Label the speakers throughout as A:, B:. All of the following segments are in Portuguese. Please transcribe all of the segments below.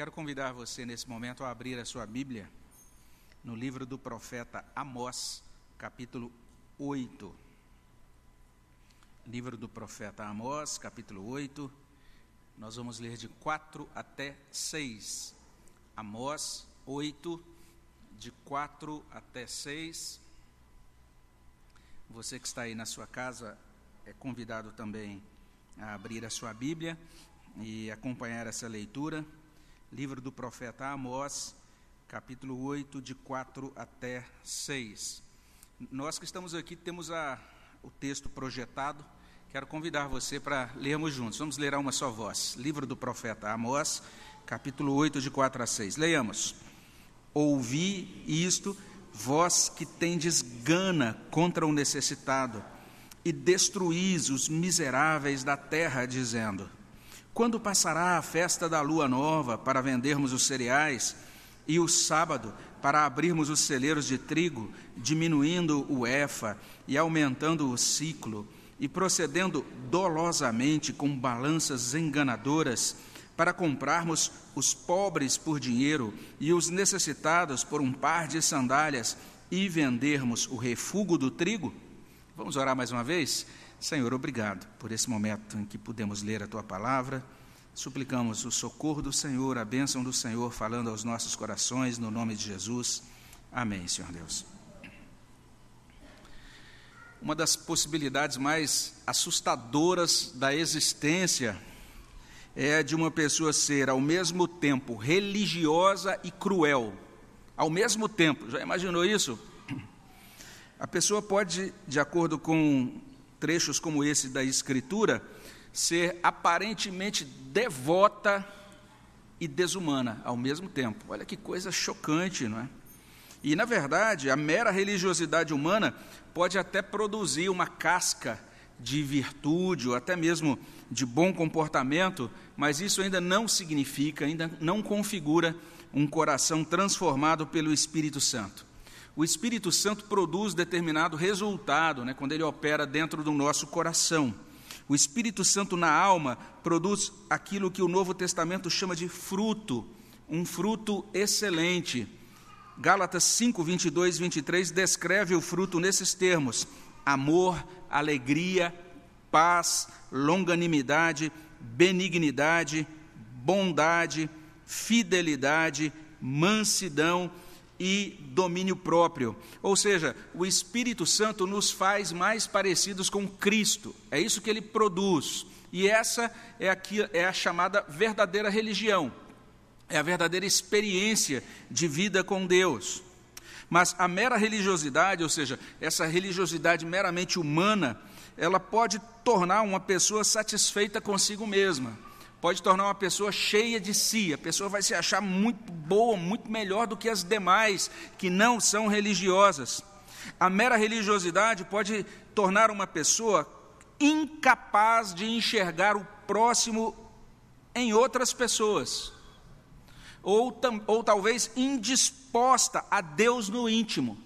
A: Quero convidar você nesse momento a abrir a sua Bíblia no livro do profeta Amós, capítulo 8. Livro do profeta Amós, capítulo 8. Nós vamos ler de 4 até 6. Amós 8, de 4 até 6. Você que está aí na sua casa é convidado também a abrir a sua Bíblia e acompanhar essa leitura. Livro do profeta Amós, capítulo 8, de 4 até 6. Nós que estamos aqui temos a, o texto projetado. Quero convidar você para lermos juntos. Vamos ler a uma só voz. Livro do profeta Amós, capítulo 8, de 4 a 6. Leiamos. Ouvi isto, vós que tendes gana contra o necessitado, e destruís os miseráveis da terra, dizendo: Quando passará a festa da lua nova para vendermos os cereais, e o sábado para abrirmos os celeiros de trigo, diminuindo o efa e aumentando o ciclo, e procedendo dolosamente com balanças enganadoras, para comprarmos os pobres por dinheiro e os necessitados por um par de sandálias e vendermos o refúgio do trigo? Vamos orar mais uma vez? Senhor, obrigado por esse momento em que pudemos ler a tua palavra. Suplicamos o socorro do Senhor, a bênção do Senhor falando aos nossos corações, no nome de Jesus. Amém, Senhor Deus. Uma das possibilidades mais assustadoras da existência é de uma pessoa ser ao mesmo tempo religiosa e cruel. Ao mesmo tempo, já imaginou isso? A pessoa pode, de acordo com trechos como esse da Escritura, ser aparentemente devota e desumana ao mesmo tempo. Olha que coisa chocante, não é? E, na verdade, a mera religiosidade humana pode até produzir uma casca de virtude ou até mesmo de bom comportamento, mas isso ainda não significa, ainda não configura um coração transformado pelo Espírito Santo. O Espírito Santo produz determinado resultado né, quando ele opera dentro do nosso coração. O Espírito Santo na alma produz aquilo que o Novo Testamento chama de fruto, um fruto excelente. Gálatas 5, 22 e 23 descreve o fruto nesses termos: amor, alegria, paz, longanimidade, benignidade, bondade, fidelidade, mansidão e domínio próprio. Ou seja, o Espírito Santo nos faz mais parecidos com Cristo. É isso que ele produz. E essa é, aqui, é a chamada verdadeira religião. É a verdadeira experiência de vida com Deus. Mas a mera religiosidade, ou seja, essa religiosidade meramente humana, ela pode tornar uma pessoa satisfeita consigo mesma, pode tornar uma pessoa cheia de si, a pessoa vai se achar muito boa, muito melhor do que as demais que não são religiosas. A mera religiosidade pode tornar uma pessoa incapaz de enxergar o próximo em outras pessoas ou, ou talvez indisposta a Deus no íntimo.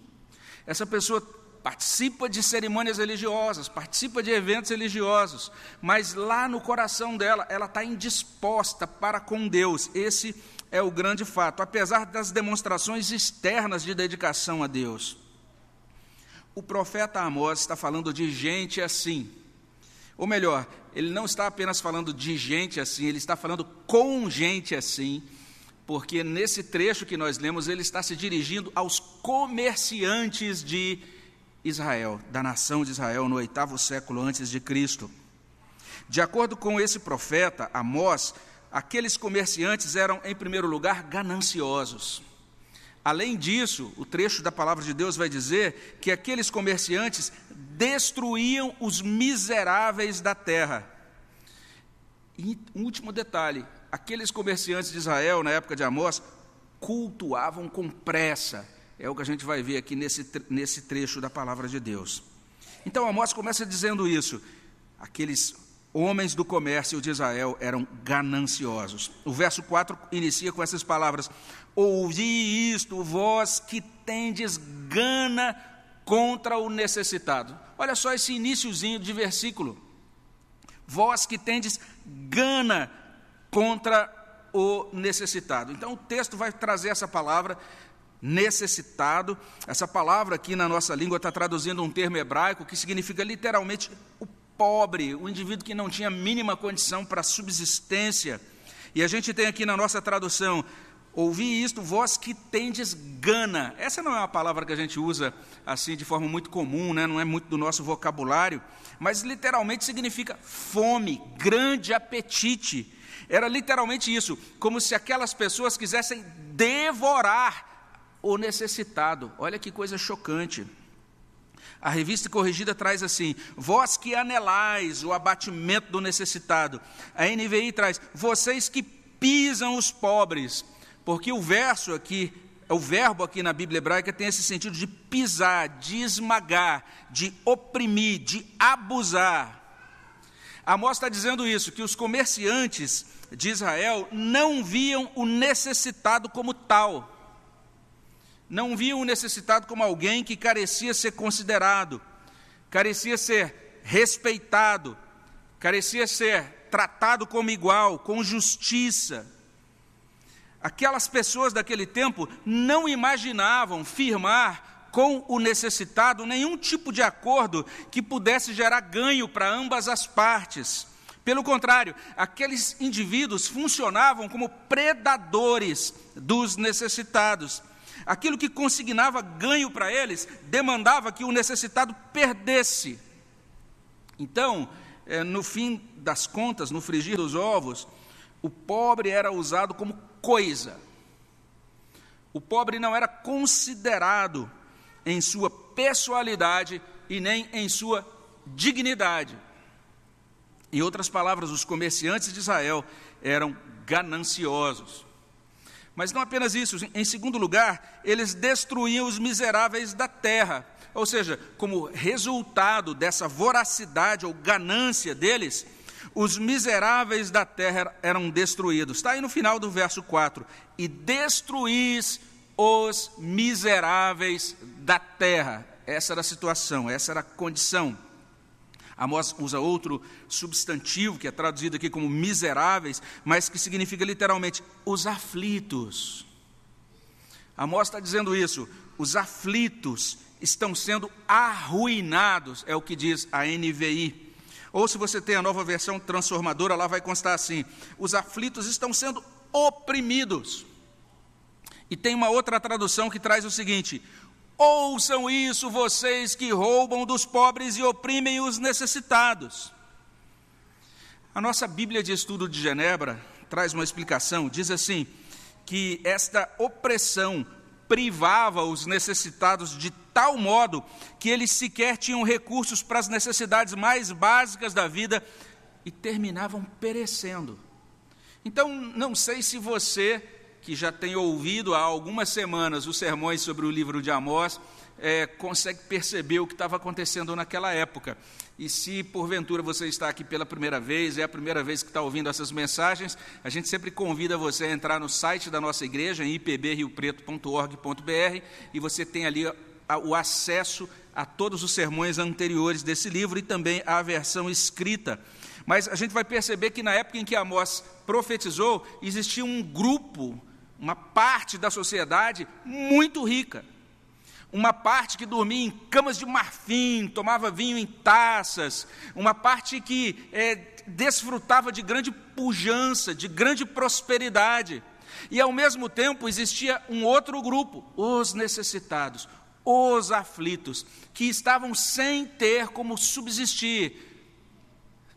A: Essa pessoa participa de cerimônias religiosas, participa de eventos religiosos, mas lá no coração dela, ela está indisposta para com Deus. Esse é o grande fato, apesar das demonstrações externas de dedicação a Deus. O profeta Amós está falando de gente assim. Ou melhor, ele não está apenas falando de gente assim, ele está falando com gente assim porque nesse trecho que nós lemos, ele está se dirigindo aos comerciantes de Israel, da nação de Israel, no oitavo século antes de Cristo. De acordo com esse profeta, Amós, aqueles comerciantes eram, em primeiro lugar, gananciosos. Além disso, o trecho da palavra de Deus vai dizer que aqueles comerciantes destruíam os miseráveis da terra. E um último detalhe: aqueles comerciantes de Israel, na época de Amós, cultuavam com pressa. É o que a gente vai ver aqui nesse, nesse trecho da palavra de Deus. Então Amós começa dizendo isso. Aqueles homens do comércio de Israel eram gananciosos. O verso 4 inicia com essas palavras: Ouvi isto, vós que tendes gana contra o necessitado. Olha só esse iníciozinho de versículo. Vós que tendes gana contra o necessitado. Então o texto vai trazer essa palavra necessitado. Essa palavra aqui na nossa língua está traduzindo um termo hebraico que significa literalmente o pobre, o indivíduo que não tinha mínima condição para subsistência. E a gente tem aqui na nossa tradução, ouvi isto, vós que tendes gana. Essa não é uma palavra que a gente usa assim de forma muito comum, né? não é muito do nosso vocabulário, mas literalmente significa fome, grande apetite. Era literalmente isso, como se aquelas pessoas quisessem devorar o necessitado. Olha que coisa chocante. A revista corrigida traz assim: vós que anelais o abatimento do necessitado. A NVI traz: vocês que pisam os pobres. Porque o verso aqui, o verbo aqui na Bíblia hebraica tem esse sentido de pisar, de esmagar, de oprimir, de abusar. Amós está dizendo isso, que os comerciantes de Israel não viam o necessitado como tal não viam o necessitado como alguém que carecia ser considerado, carecia ser respeitado, carecia ser tratado como igual, com justiça. Aquelas pessoas daquele tempo não imaginavam firmar com o necessitado nenhum tipo de acordo que pudesse gerar ganho para ambas as partes. Pelo contrário, aqueles indivíduos funcionavam como predadores dos necessitados Aquilo que consignava ganho para eles demandava que o necessitado perdesse. Então, é, no fim das contas, no frigir dos ovos, o pobre era usado como coisa. O pobre não era considerado em sua pessoalidade e nem em sua dignidade. Em outras palavras, os comerciantes de Israel eram gananciosos. Mas não apenas isso, em segundo lugar, eles destruíam os miseráveis da terra. Ou seja, como resultado dessa voracidade ou ganância deles, os miseráveis da terra eram destruídos. Está aí no final do verso 4: E destruís os miseráveis da terra. Essa era a situação, essa era a condição. Amós usa outro substantivo que é traduzido aqui como miseráveis, mas que significa literalmente os aflitos. Amós está dizendo isso, os aflitos estão sendo arruinados, é o que diz a NVI. Ou se você tem a nova versão transformadora, lá vai constar assim: os aflitos estão sendo oprimidos. E tem uma outra tradução que traz o seguinte: Ouçam isso, vocês que roubam dos pobres e oprimem os necessitados. A nossa Bíblia de Estudo de Genebra traz uma explicação, diz assim: que esta opressão privava os necessitados de tal modo que eles sequer tinham recursos para as necessidades mais básicas da vida e terminavam perecendo. Então, não sei se você que já tem ouvido há algumas semanas os sermões sobre o livro de Amós, é, consegue perceber o que estava acontecendo naquela época. E se porventura você está aqui pela primeira vez, é a primeira vez que está ouvindo essas mensagens, a gente sempre convida você a entrar no site da nossa igreja, em ipbriopreto.org.br, e você tem ali o acesso a todos os sermões anteriores desse livro e também a versão escrita. Mas a gente vai perceber que na época em que Amós profetizou, existia um grupo uma parte da sociedade muito rica. Uma parte que dormia em camas de marfim, tomava vinho em taças, uma parte que é, desfrutava de grande pujança, de grande prosperidade. E ao mesmo tempo existia um outro grupo, os necessitados, os aflitos, que estavam sem ter como subsistir,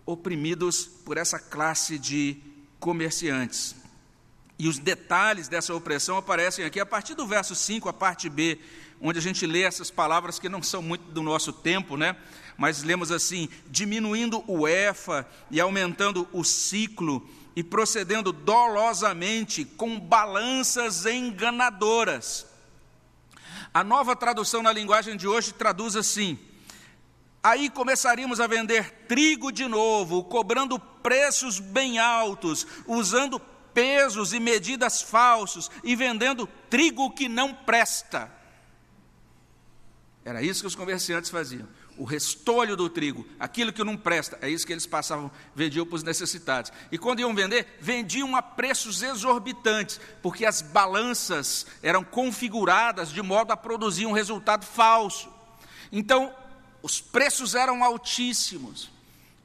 A: oprimidos por essa classe de comerciantes. E os detalhes dessa opressão aparecem aqui a partir do verso 5, a parte B, onde a gente lê essas palavras que não são muito do nosso tempo, né? Mas lemos assim: diminuindo o efa e aumentando o ciclo, e procedendo dolosamente com balanças enganadoras. A nova tradução na linguagem de hoje traduz assim: Aí começaríamos a vender trigo de novo, cobrando preços bem altos, usando pesos e medidas falsos e vendendo trigo que não presta. Era isso que os comerciantes faziam. o restolho do trigo, aquilo que não presta, é isso que eles passavam, vendiam para os necessitados. E quando iam vender, vendiam a preços exorbitantes, porque as balanças eram configuradas de modo a produzir um resultado falso. Então, os preços eram altíssimos,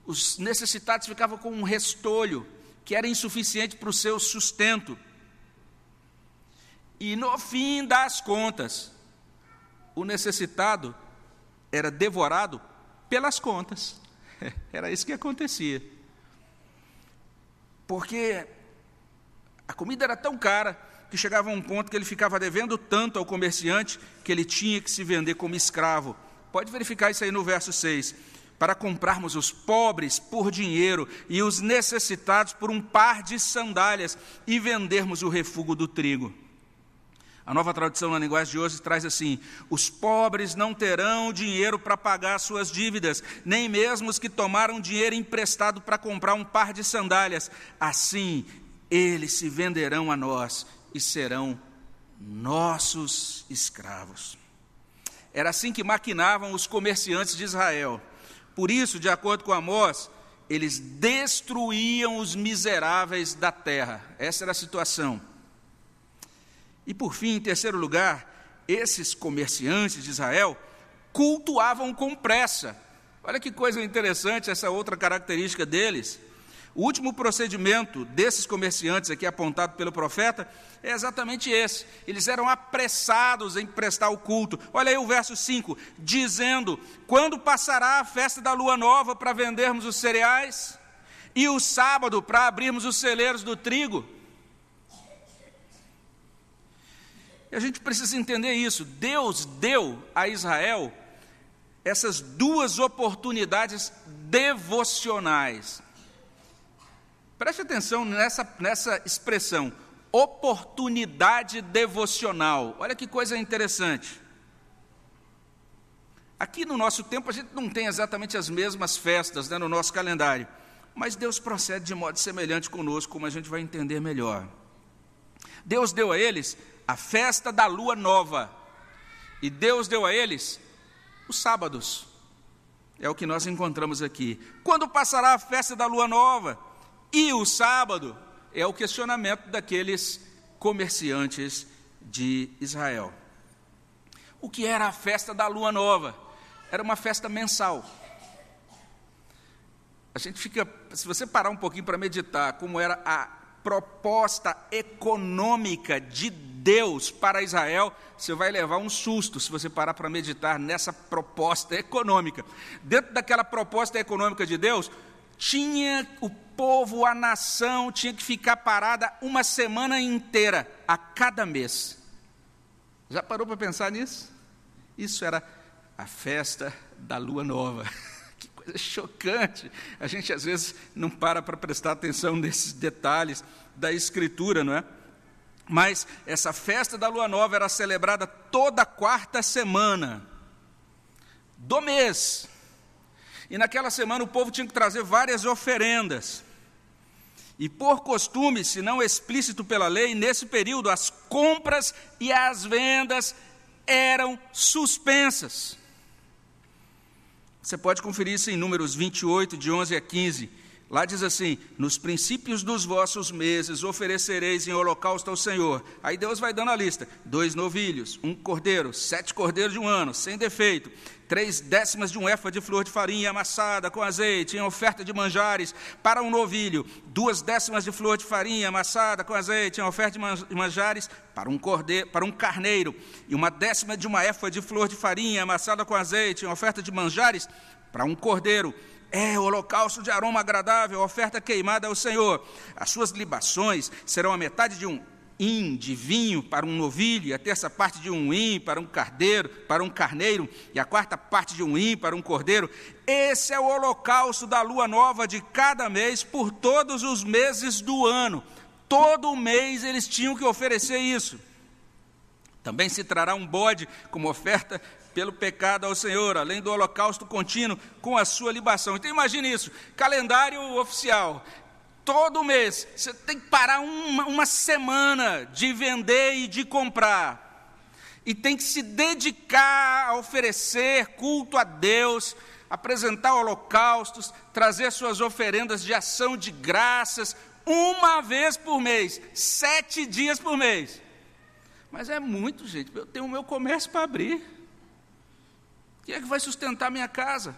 A: os necessitados ficavam com um restolho que era insuficiente para o seu sustento. E no fim das contas, o necessitado era devorado pelas contas. Era isso que acontecia. Porque a comida era tão cara que chegava a um ponto que ele ficava devendo tanto ao comerciante que ele tinha que se vender como escravo. Pode verificar isso aí no verso 6. Para comprarmos os pobres por dinheiro e os necessitados por um par de sandálias e vendermos o refúgio do trigo. A nova tradução na linguagem de hoje traz assim: os pobres não terão dinheiro para pagar suas dívidas, nem mesmo os que tomaram dinheiro emprestado para comprar um par de sandálias. Assim, eles se venderão a nós e serão nossos escravos. Era assim que maquinavam os comerciantes de Israel. Por isso, de acordo com Amós, eles destruíam os miseráveis da terra. Essa era a situação. E por fim, em terceiro lugar, esses comerciantes de Israel cultuavam com pressa. Olha que coisa interessante essa outra característica deles. O último procedimento desses comerciantes aqui apontado pelo profeta é exatamente esse. Eles eram apressados em prestar o culto. Olha aí o verso 5, dizendo: Quando passará a festa da lua nova para vendermos os cereais? E o sábado para abrirmos os celeiros do trigo? E a gente precisa entender isso. Deus deu a Israel essas duas oportunidades devocionais. Preste atenção nessa, nessa expressão, oportunidade devocional. Olha que coisa interessante. Aqui no nosso tempo a gente não tem exatamente as mesmas festas né, no nosso calendário, mas Deus procede de modo semelhante conosco, como a gente vai entender melhor. Deus deu a eles a festa da lua nova. E Deus deu a eles os sábados. É o que nós encontramos aqui. Quando passará a festa da lua nova? E o sábado? É o questionamento daqueles comerciantes de Israel. O que era a festa da lua nova? Era uma festa mensal. A gente fica, se você parar um pouquinho para meditar como era a proposta econômica de Deus para Israel, você vai levar um susto se você parar para meditar nessa proposta econômica. Dentro daquela proposta econômica de Deus, tinha o povo, a nação, tinha que ficar parada uma semana inteira a cada mês. Já parou para pensar nisso? Isso era a festa da lua nova. Que coisa chocante. A gente às vezes não para para prestar atenção nesses detalhes da escritura, não é? Mas essa festa da lua nova era celebrada toda quarta semana do mês. E naquela semana o povo tinha que trazer várias oferendas. E por costume, se não explícito pela lei, nesse período as compras e as vendas eram suspensas. Você pode conferir isso em Números 28, de 11 a 15. Lá diz assim: Nos princípios dos vossos meses oferecereis em holocausto ao Senhor. Aí Deus vai dando a lista: dois novilhos, um cordeiro, sete cordeiros de um ano, sem defeito, três décimas de um éfa de flor de farinha amassada com azeite, em oferta de manjares para um novilho, duas décimas de flor de farinha amassada com azeite, em oferta de manjares para um cordeiro, para um carneiro, e uma décima de uma éfa de flor de farinha amassada com azeite, em oferta de manjares para um cordeiro é holocausto de aroma agradável, oferta queimada ao Senhor. As suas libações serão a metade de um hin de vinho para um novilho, e a terça parte de um hin para um cardeiro, para um carneiro, e a quarta parte de um hin para um cordeiro. Esse é o holocausto da lua nova de cada mês por todos os meses do ano. Todo mês eles tinham que oferecer isso. Também se trará um bode como oferta pelo pecado ao Senhor, além do holocausto contínuo com a sua libação. Então imagine isso, calendário oficial. Todo mês você tem que parar uma, uma semana de vender e de comprar. e tem que se dedicar a oferecer culto a Deus, apresentar holocaustos, trazer suas oferendas de ação de graças, uma vez por mês, sete dias por mês. Mas é muito, gente. Eu tenho o meu comércio para abrir. Quem é que vai sustentar minha casa?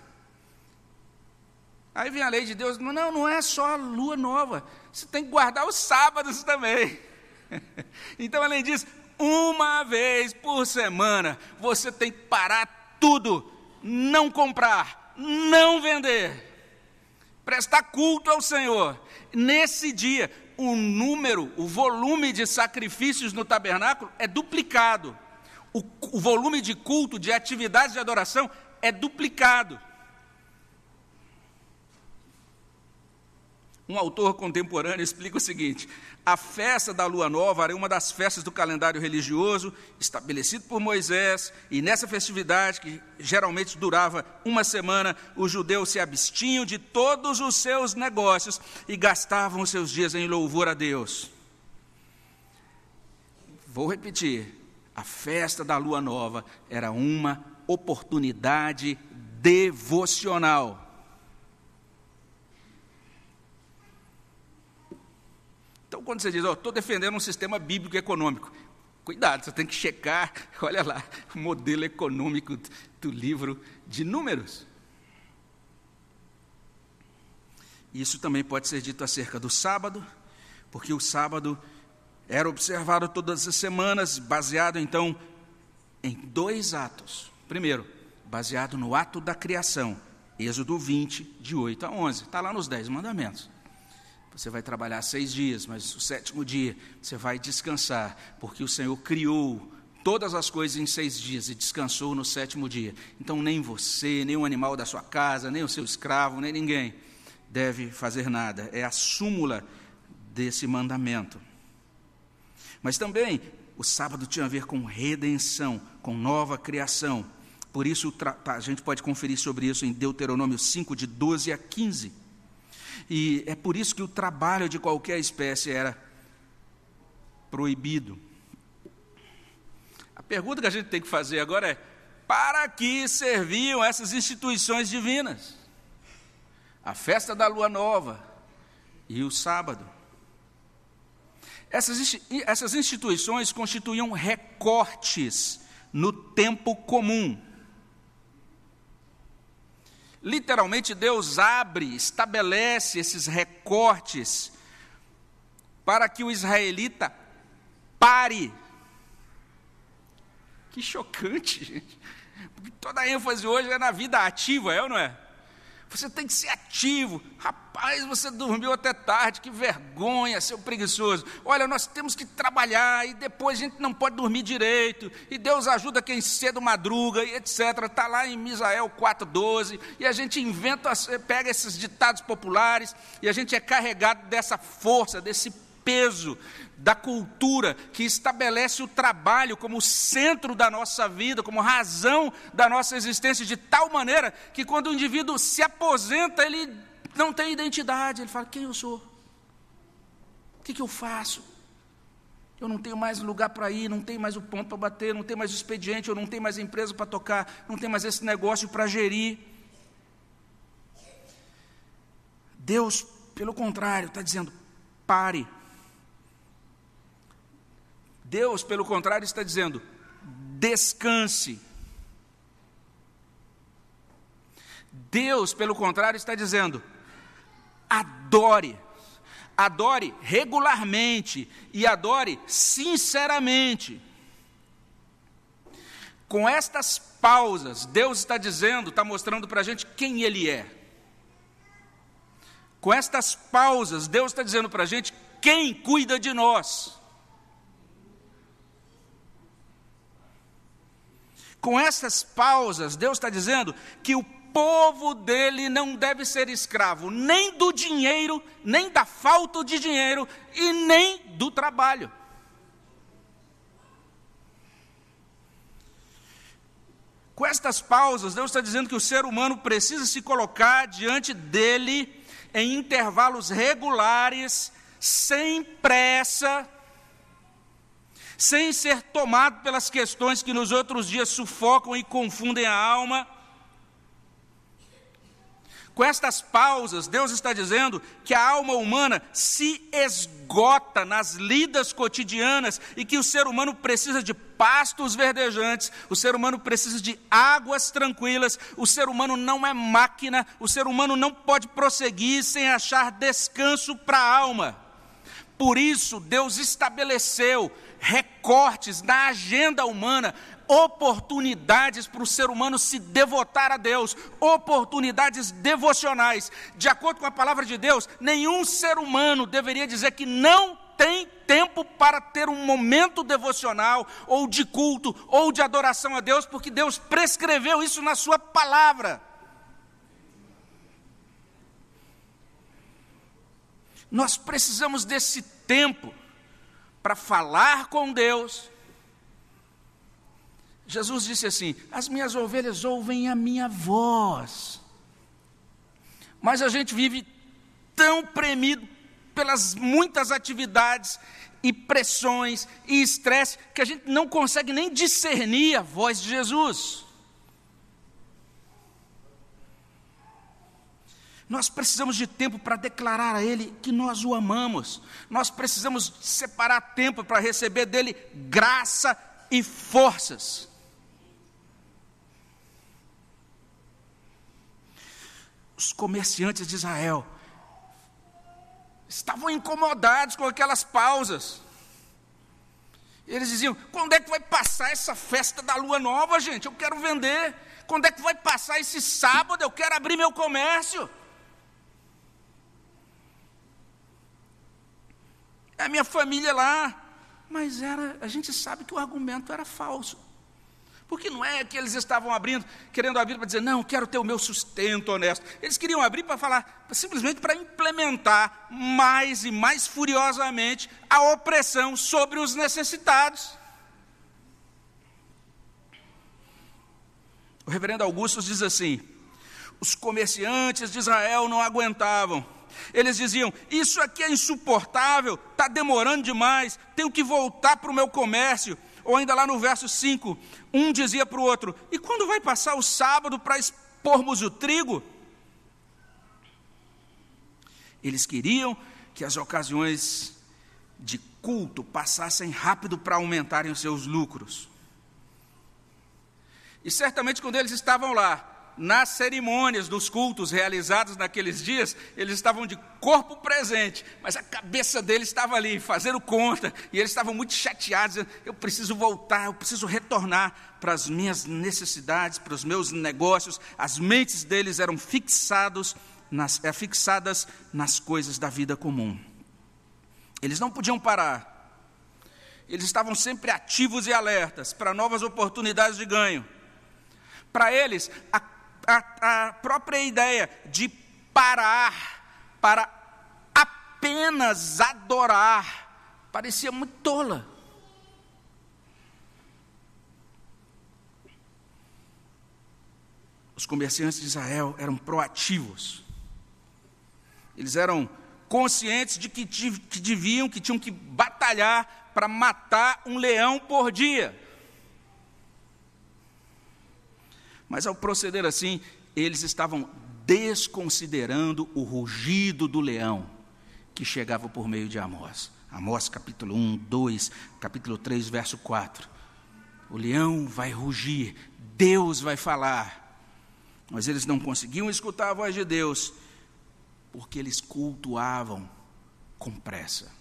A: Aí vem a lei de Deus, não, não é só a lua nova, você tem que guardar os sábados também. Então a lei diz: uma vez por semana você tem que parar tudo, não comprar, não vender, prestar culto ao Senhor. Nesse dia, o número, o volume de sacrifícios no tabernáculo é duplicado. O, o volume de culto, de atividades de adoração é duplicado. Um autor contemporâneo explica o seguinte: a festa da lua nova era uma das festas do calendário religioso estabelecido por Moisés, e nessa festividade, que geralmente durava uma semana, os judeus se abstinham de todos os seus negócios e gastavam os seus dias em louvor a Deus. Vou repetir: a festa da lua nova era uma oportunidade devocional Então, quando você diz, oh, estou defendendo um sistema bíblico econômico, cuidado, você tem que checar, olha lá, o modelo econômico do livro de Números. Isso também pode ser dito acerca do sábado, porque o sábado era observado todas as semanas, baseado então em dois atos. Primeiro, baseado no ato da criação, Êxodo 20, de 8 a 11, está lá nos Dez Mandamentos. Você vai trabalhar seis dias, mas o sétimo dia você vai descansar, porque o Senhor criou todas as coisas em seis dias e descansou no sétimo dia. Então, nem você, nem o animal da sua casa, nem o seu escravo, nem ninguém deve fazer nada. É a súmula desse mandamento. Mas também o sábado tinha a ver com redenção, com nova criação. Por isso, a gente pode conferir sobre isso em Deuteronômio 5, de 12 a 15. E é por isso que o trabalho de qualquer espécie era proibido. A pergunta que a gente tem que fazer agora é: para que serviam essas instituições divinas? A festa da lua nova e o sábado. Essas, instituições constituíam recortes no tempo comum Literalmente, Deus abre, estabelece esses recortes para que o israelita pare. Que chocante, gente. Porque toda a ênfase hoje é na vida ativa, é ou não é? Você tem que ser ativo. Rapaz, você dormiu até tarde, que vergonha, seu preguiçoso. Olha, nós temos que trabalhar e depois a gente não pode dormir direito. E Deus ajuda quem cedo madruga e etc. Está lá em Misael 4,12. E a gente inventa, pega esses ditados populares e a gente é carregado dessa força, desse peso da cultura que estabelece o trabalho como centro da nossa vida, como razão da nossa existência, de tal maneira que quando o indivíduo se aposenta, ele não tem identidade, ele fala: quem eu sou? O que, que eu faço? Eu não tenho mais lugar para ir, não tenho mais o ponto para bater, não tenho mais o expediente, eu não tenho mais empresa para tocar, não tenho mais esse negócio para gerir. Deus, pelo contrário, está dizendo: pare Deus, pelo contrário, está dizendo: descanse. Deus, pelo contrário, está dizendo: adore. Adore regularmente e adore sinceramente. Com estas pausas, Deus está dizendo, está mostrando para a gente quem Ele é. Com estas pausas, Deus está dizendo para a gente quem cuida de nós. Com essas pausas, Deus está dizendo que o povo dele não deve ser escravo nem do dinheiro, nem da falta de dinheiro e nem do trabalho. Com estas pausas, Deus está dizendo que o ser humano precisa se colocar diante dele em intervalos regulares, sem pressa, sem ser tomado pelas questões que nos outros dias sufocam e confundem a alma. Com estas pausas, Deus está dizendo que a alma humana se esgota nas lidas cotidianas e que o ser humano precisa de pastos verdejantes, o ser humano precisa de águas tranquilas, o ser humano não é máquina, o ser humano não pode prosseguir sem achar descanso para a alma. Por isso, Deus estabeleceu recortes na agenda humana, oportunidades para o ser humano se devotar a Deus, oportunidades devocionais. De acordo com a palavra de Deus, nenhum ser humano deveria dizer que não tem tempo para ter um momento devocional, ou de culto, ou de adoração a Deus, porque Deus prescreveu isso na Sua palavra. Nós precisamos desse tempo para falar com Deus. Jesus disse assim: As minhas ovelhas ouvem a minha voz. Mas a gente vive tão premido pelas muitas atividades e pressões e estresse que a gente não consegue nem discernir a voz de Jesus. Nós precisamos de tempo para declarar a Ele que nós o amamos. Nós precisamos separar tempo para receber dele graça e forças. Os comerciantes de Israel estavam incomodados com aquelas pausas. Eles diziam: quando é que vai passar essa festa da lua nova, gente? Eu quero vender. Quando é que vai passar esse sábado? Eu quero abrir meu comércio. A minha família lá. Mas era, a gente sabe que o argumento era falso. Porque não é que eles estavam abrindo, querendo abrir para dizer, não, quero ter o meu sustento honesto. Eles queriam abrir para falar, simplesmente para implementar mais e mais furiosamente a opressão sobre os necessitados. O reverendo Augusto diz assim: os comerciantes de Israel não aguentavam eles diziam: Isso aqui é insuportável, está demorando demais, tenho que voltar para o meu comércio. Ou ainda lá no verso 5, um dizia para o outro: E quando vai passar o sábado para expormos o trigo? Eles queriam que as ocasiões de culto passassem rápido para aumentarem os seus lucros. E certamente quando eles estavam lá, nas cerimônias dos cultos realizados naqueles dias, eles estavam de corpo presente, mas a cabeça deles estava ali, fazendo conta, e eles estavam muito chateados. Eu preciso voltar, eu preciso retornar para as minhas necessidades, para os meus negócios. As mentes deles eram fixados nas, é, fixadas nas coisas da vida comum. Eles não podiam parar. Eles estavam sempre ativos e alertas para novas oportunidades de ganho. Para eles, a a, a própria ideia de parar para apenas adorar parecia muito tola. Os comerciantes de Israel eram proativos. Eles eram conscientes de que, que deviam, que tinham que batalhar para matar um leão por dia. Mas ao proceder assim, eles estavam desconsiderando o rugido do leão que chegava por meio de Amós. Amós capítulo 1, 2, capítulo 3, verso 4. O leão vai rugir, Deus vai falar. Mas eles não conseguiam escutar a voz de Deus, porque eles cultuavam com pressa.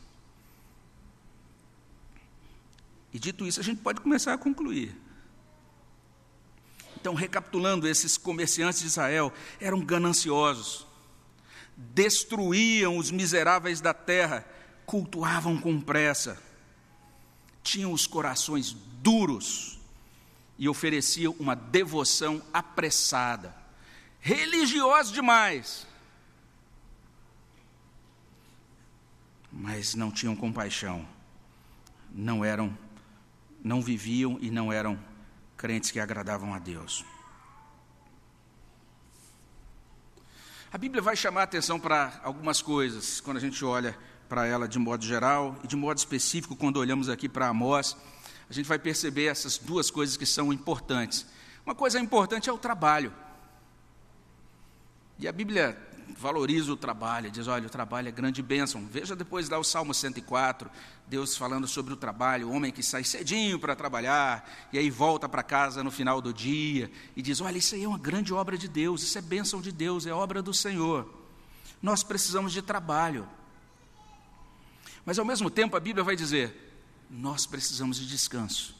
A: E dito isso, a gente pode começar a concluir. Então, recapitulando, esses comerciantes de Israel eram gananciosos, destruíam os miseráveis da terra, cultuavam com pressa, tinham os corações duros e ofereciam uma devoção apressada, religiosos demais, mas não tinham compaixão, não eram, não viviam e não eram crentes que agradavam a Deus. A Bíblia vai chamar a atenção para algumas coisas quando a gente olha para ela de modo geral e de modo específico, quando olhamos aqui para Amós, a gente vai perceber essas duas coisas que são importantes. Uma coisa importante é o trabalho. E a Bíblia valoriza o trabalho, diz: olha, o trabalho é grande bênção. Veja depois lá o Salmo 104, Deus falando sobre o trabalho, o homem que sai cedinho para trabalhar, e aí volta para casa no final do dia, e diz: olha, isso aí é uma grande obra de Deus, isso é bênção de Deus, é obra do Senhor. Nós precisamos de trabalho. Mas ao mesmo tempo a Bíblia vai dizer: nós precisamos de descanso.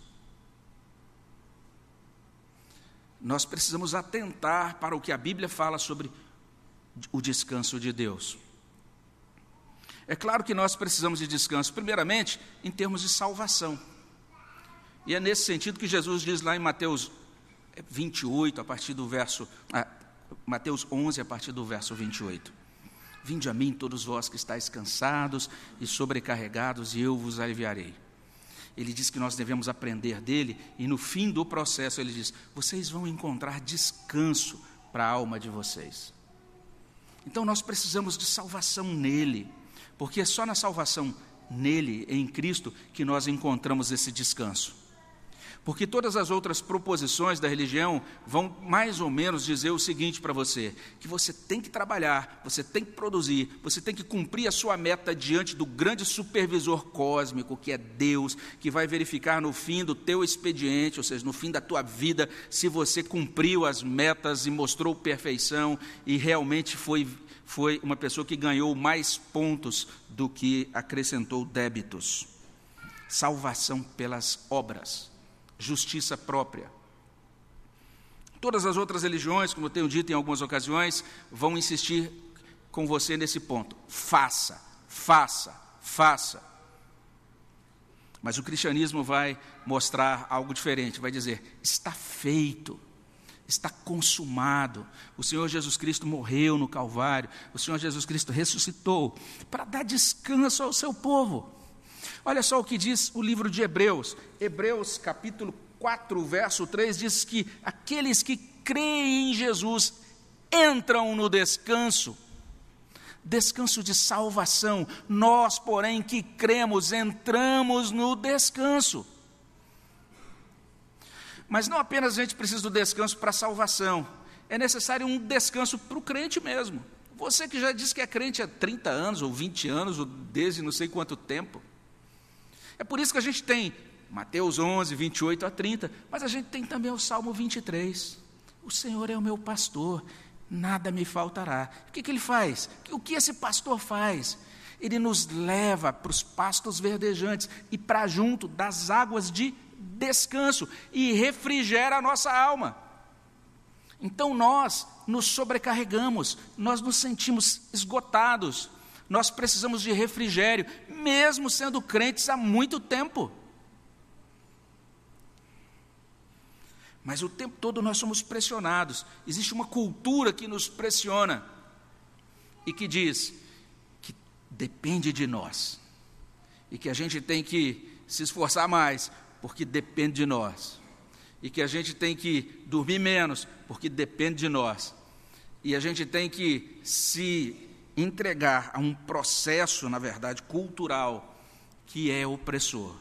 A: Nós precisamos atentar para o que a Bíblia fala sobre o descanso de Deus. É claro que nós precisamos de descanso, primeiramente, em termos de salvação. E é nesse sentido que Jesus diz lá em Mateus 28, a partir do verso. Ah, Mateus 11, a partir do verso 28. Vinde a mim, todos vós que estáis cansados e sobrecarregados, e eu vos aliviarei. Ele diz que nós devemos aprender dele, e no fim do processo ele diz: vocês vão encontrar descanso para a alma de vocês. Então nós precisamos de salvação nele, porque é só na salvação nele, em Cristo, que nós encontramos esse descanso. Porque todas as outras proposições da religião vão mais ou menos dizer o seguinte para você: que você tem que trabalhar, você tem que produzir, você tem que cumprir a sua meta diante do grande supervisor cósmico, que é Deus, que vai verificar no fim do teu expediente, ou seja, no fim da tua vida, se você cumpriu as metas e mostrou perfeição e realmente foi, foi uma pessoa que ganhou mais pontos do que acrescentou débitos. Salvação pelas obras justiça própria. Todas as outras religiões, como eu tenho dito em algumas ocasiões, vão insistir com você nesse ponto. Faça, faça, faça. Mas o cristianismo vai mostrar algo diferente, vai dizer: está feito, está consumado. O Senhor Jesus Cristo morreu no Calvário, o Senhor Jesus Cristo ressuscitou para dar descanso ao seu povo. Olha só o que diz o livro de Hebreus. Hebreus capítulo 4, verso 3 diz que aqueles que creem em Jesus entram no descanso. Descanso de salvação. Nós, porém, que cremos, entramos no descanso. Mas não apenas a gente precisa do descanso para a salvação, é necessário um descanso para o crente mesmo. Você que já diz que é crente há 30 anos, ou 20 anos, ou desde não sei quanto tempo. É por isso que a gente tem Mateus 11, 28 a 30, mas a gente tem também o Salmo 23. O Senhor é o meu pastor, nada me faltará. O que, que ele faz? O que esse pastor faz? Ele nos leva para os pastos verdejantes e para junto das águas de descanso e refrigera a nossa alma. Então nós nos sobrecarregamos, nós nos sentimos esgotados, nós precisamos de refrigério, mesmo sendo crentes há muito tempo. Mas o tempo todo nós somos pressionados. Existe uma cultura que nos pressiona e que diz que depende de nós e que a gente tem que se esforçar mais porque depende de nós e que a gente tem que dormir menos porque depende de nós e a gente tem que se entregar a um processo, na verdade, cultural que é opressor,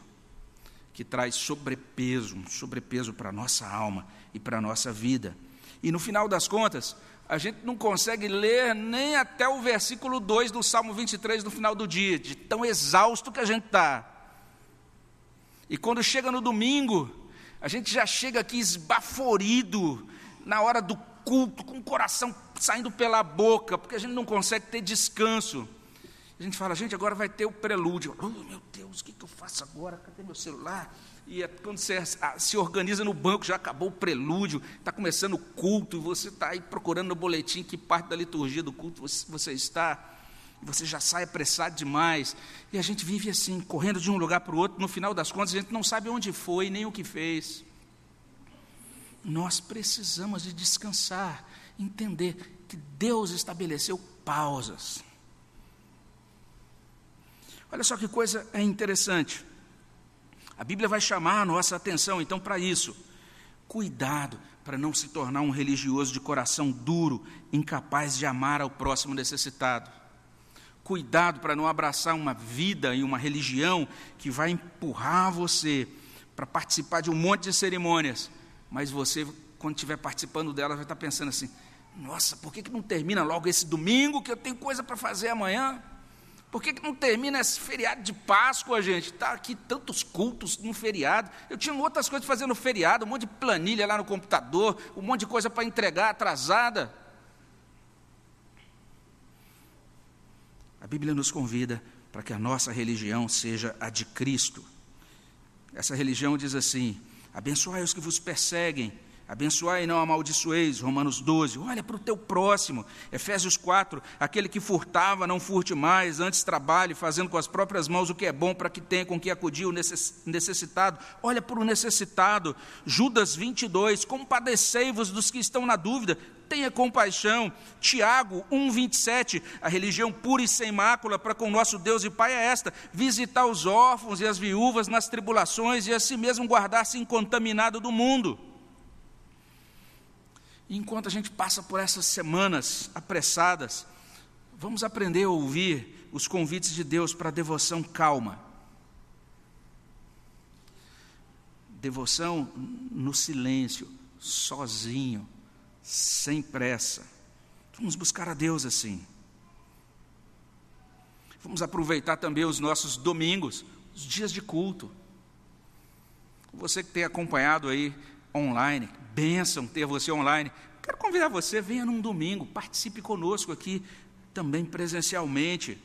A: que traz sobrepeso, sobrepeso para a nossa alma e para a nossa vida. E no final das contas, a gente não consegue ler nem até o versículo 2 do Salmo 23 no final do dia, de tão exausto que a gente está. E quando chega no domingo, a gente já chega aqui esbaforido na hora do culto, com o coração saindo pela boca, porque a gente não consegue ter descanso. A gente fala, gente, agora vai ter o prelúdio. Oh, meu Deus, o que, eu faço agora? Cadê meu celular? E é quando você se organiza no banco, já acabou o prelúdio, está começando o culto, e você está aí procurando no boletim que parte da liturgia do culto você, você está, você já sai apressado demais, e a gente vive assim, correndo de um lugar para o outro, no final das contas a gente não sabe onde foi, nem o que fez. Nós precisamos de descansar, entender que Deus estabeleceu pausas. Olha só que coisa é interessante. A Bíblia vai chamar a nossa atenção então para isso. Cuidado para não se tornar um religioso de coração duro, incapaz de amar ao próximo necessitado. Cuidado para não abraçar uma vida e uma religião que vai empurrar você para participar de um monte de cerimônias, mas você, quando estiver participando delas, vai estar pensando assim: nossa, por que, que não termina logo esse domingo que eu tenho coisa para fazer amanhã? Por que, que não termina esse feriado de Páscoa, gente? Está aqui tantos cultos no feriado. Eu tinha outras coisas para fazer no feriado, um monte de planilha lá no computador, um monte de coisa para entregar atrasada. A Bíblia nos convida para que a nossa religião seja a de Cristo. Essa religião diz assim: abençoai os que vos perseguem, Abençoai e não amaldiçoeis, Romanos 12. Olha para o teu próximo, Efésios 4. Aquele que furtava, não furte mais, antes trabalhe, fazendo com as próprias mãos o que é bom para que tenha com que acudir o necessitado. Olha para o necessitado, Judas 22. Compadecei-vos dos que estão na dúvida, tenha compaixão. Tiago 1,27. A religião pura e sem mácula para com nosso Deus e Pai é esta: visitar os órfãos e as viúvas nas tribulações e a si mesmo guardar-se incontaminado do mundo. Enquanto a gente passa por essas semanas apressadas, vamos aprender a ouvir os convites de Deus para devoção calma. Devoção no silêncio, sozinho, sem pressa. Vamos buscar a Deus assim. Vamos aproveitar também os nossos domingos, os dias de culto. Você que tem acompanhado aí online, bênção ter você online. Quero convidar você, venha num domingo, participe conosco aqui também presencialmente.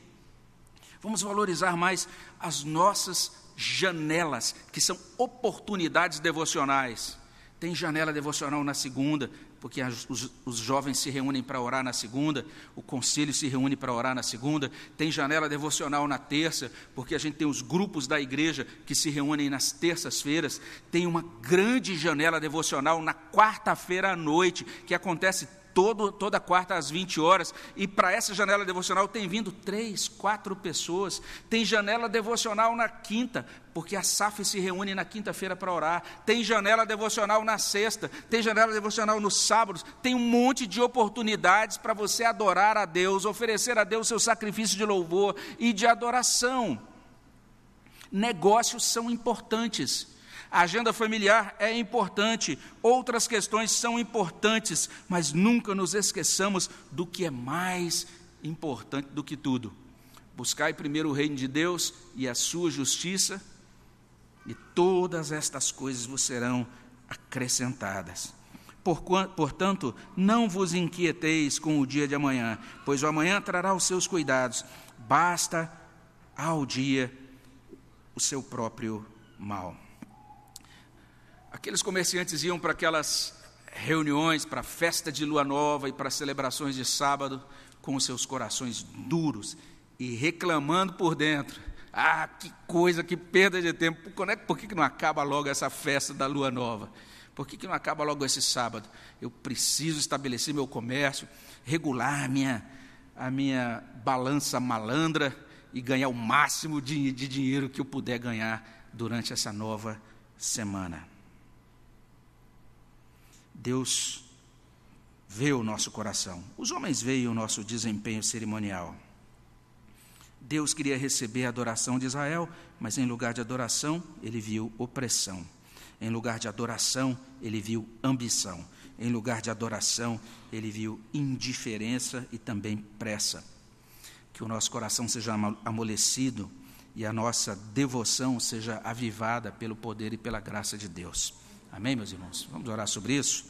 A: Vamos valorizar mais as nossas janelas, que são oportunidades devocionais. Tem janela devocional na segunda, porque os, jovens se reúnem para orar na segunda, o conselho se reúne para orar na segunda, tem janela devocional na terça, porque a gente tem os grupos da igreja que se reúnem nas terças-feiras, tem uma grande janela devocional na quarta-feira à noite, que acontece todo, toda quarta às 20 horas, e para essa janela devocional tem vindo três, quatro pessoas. Tem janela devocional na quinta, porque a SAF se reúne na quinta-feira para orar. Tem janela devocional na sexta, tem janela devocional nos sábados. Tem um monte de oportunidades para você adorar a Deus, oferecer a Deus seu sacrifício de louvor e de adoração. Negócios são importantes a agenda familiar é importante, outras questões são importantes, mas nunca nos esqueçamos do que é mais importante do que tudo. Buscai primeiro o reino de Deus e a sua justiça, e todas estas coisas vos serão acrescentadas. Portanto, não vos inquieteis com o dia de amanhã, pois o amanhã trará os seus cuidados. Basta ao dia o seu próprio mal. Aqueles comerciantes iam para aquelas reuniões, para a festa de lua nova e para celebrações de sábado, com seus corações duros e reclamando por dentro. Ah, que coisa, que perda de tempo. Por que não acaba logo essa festa da lua nova? Por que não acaba logo esse sábado? Eu preciso estabelecer meu comércio, regular a minha, a minha balança malandra e ganhar o máximo de, de dinheiro que eu puder ganhar durante essa nova semana. Deus vê o nosso coração. Os homens veem o nosso desempenho cerimonial. Deus queria receber a adoração de Israel, mas em lugar de adoração, ele viu opressão. Em lugar de adoração, ele viu ambição. Em lugar de adoração, ele viu indiferença e também pressa. Que o nosso coração seja amolecido e a nossa devoção seja avivada pelo poder e pela graça de Deus. Amém, meus irmãos? Vamos orar sobre isso?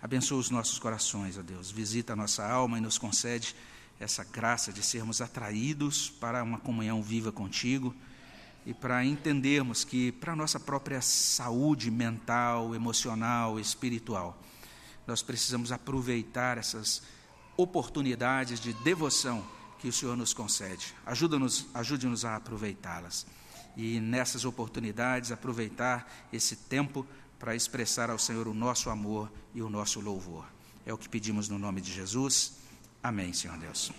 A: Abençoa os nossos corações, ó Deus. Visita a nossa alma e nos concede essa graça de sermos atraídos para uma comunhão viva contigo e para entendermos que, para a nossa própria saúde mental, emocional, espiritual, nós precisamos aproveitar essas oportunidades de devoção que o Senhor nos concede. Ajuda-nos, ajude-nos a aproveitá-las. E nessas oportunidades, aproveitar esse tempo para expressar ao Senhor o nosso amor e o nosso louvor. É o que pedimos no nome de Jesus. Amém, Senhor Deus.